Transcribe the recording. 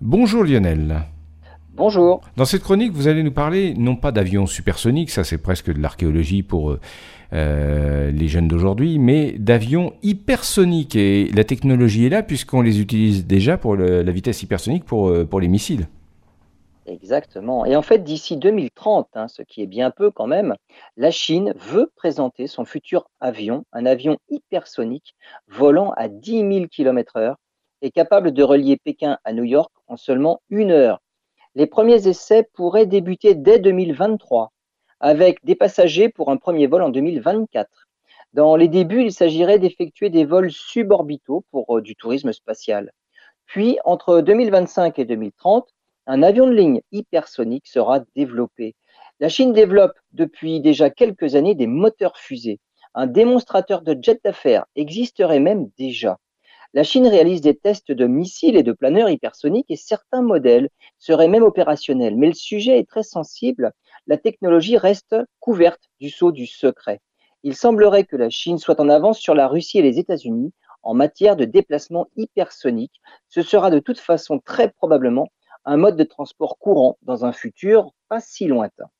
Bonjour Lionel. Bonjour. Dans cette chronique, vous allez nous parler non pas d'avions supersoniques, ça c'est presque de l'archéologie pour euh, euh, les jeunes d'aujourd'hui, mais d'avions hypersoniques. Et la technologie est là puisqu'on les utilise déjà pour la vitesse hypersonique pour, euh, pour les missiles. Exactement. Et en fait, d'ici 2030, hein, ce qui est bien peu quand même, la Chine veut présenter son futur avion, un avion hypersonique volant à 10 000 km/h et capable de relier Pékin à New York en seulement une heure. Les premiers essais pourraient débuter dès 2023, avec des passagers pour un premier vol en 2024. Dans les débuts, il s'agirait d'effectuer des vols suborbitaux pour euh, du tourisme spatial. Puis, entre 2025 et 2030, un avion de ligne hypersonique sera développé. La Chine développe depuis déjà quelques années des moteurs fusées. Un démonstrateur de jet d'affaires existerait même déjà. La Chine réalise des tests de missiles et de planeurs hypersoniques et certains modèles seraient même opérationnels. Mais le sujet est très sensible. La technologie reste couverte du sceau du secret. Il semblerait que la Chine soit en avance sur la Russie et les États-Unis en matière de déplacement hypersonique. Ce sera de toute façon très probablement un mode de transport courant dans un futur pas si lointain.